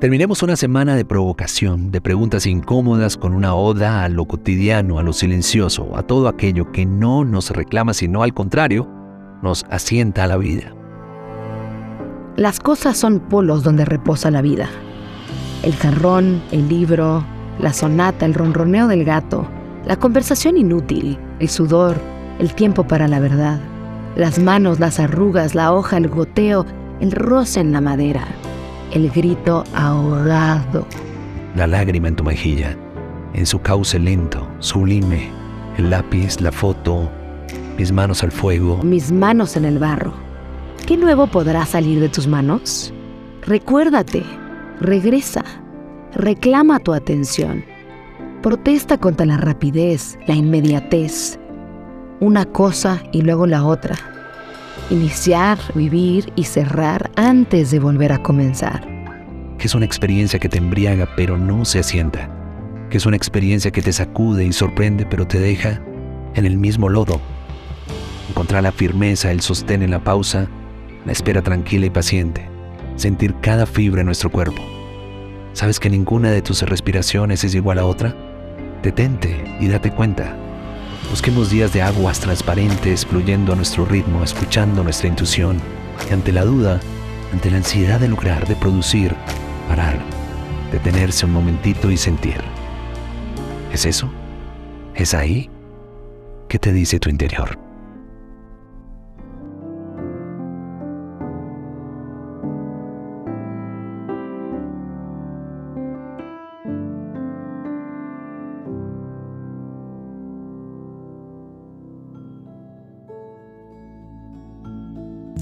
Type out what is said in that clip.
Terminemos una semana de provocación, de preguntas incómodas con una oda a lo cotidiano, a lo silencioso, a todo aquello que no nos reclama, sino al contrario, nos asienta a la vida. Las cosas son polos donde reposa la vida. El jarrón, el libro, la sonata, el ronroneo del gato, la conversación inútil, el sudor, el tiempo para la verdad, las manos, las arrugas, la hoja, el goteo, el roce en la madera el grito ahogado. La lágrima en tu mejilla, en su cauce lento, sublime, el lápiz, la foto, mis manos al fuego. Mis manos en el barro. ¿Qué nuevo podrá salir de tus manos? Recuérdate, regresa, reclama tu atención. Protesta contra la rapidez, la inmediatez. Una cosa y luego la otra iniciar, vivir y cerrar antes de volver a comenzar. Que es una experiencia que te embriaga pero no se asienta. Que es una experiencia que te sacude y sorprende pero te deja en el mismo lodo. Encontrar la firmeza, el sostén en la pausa, la espera tranquila y paciente. Sentir cada fibra en nuestro cuerpo. ¿Sabes que ninguna de tus respiraciones es igual a otra? Detente y date cuenta Busquemos días de aguas transparentes fluyendo a nuestro ritmo, escuchando nuestra intuición. Y ante la duda, ante la ansiedad de lograr, de producir, parar, detenerse un momentito y sentir. ¿Es eso? ¿Es ahí? ¿Qué te dice tu interior?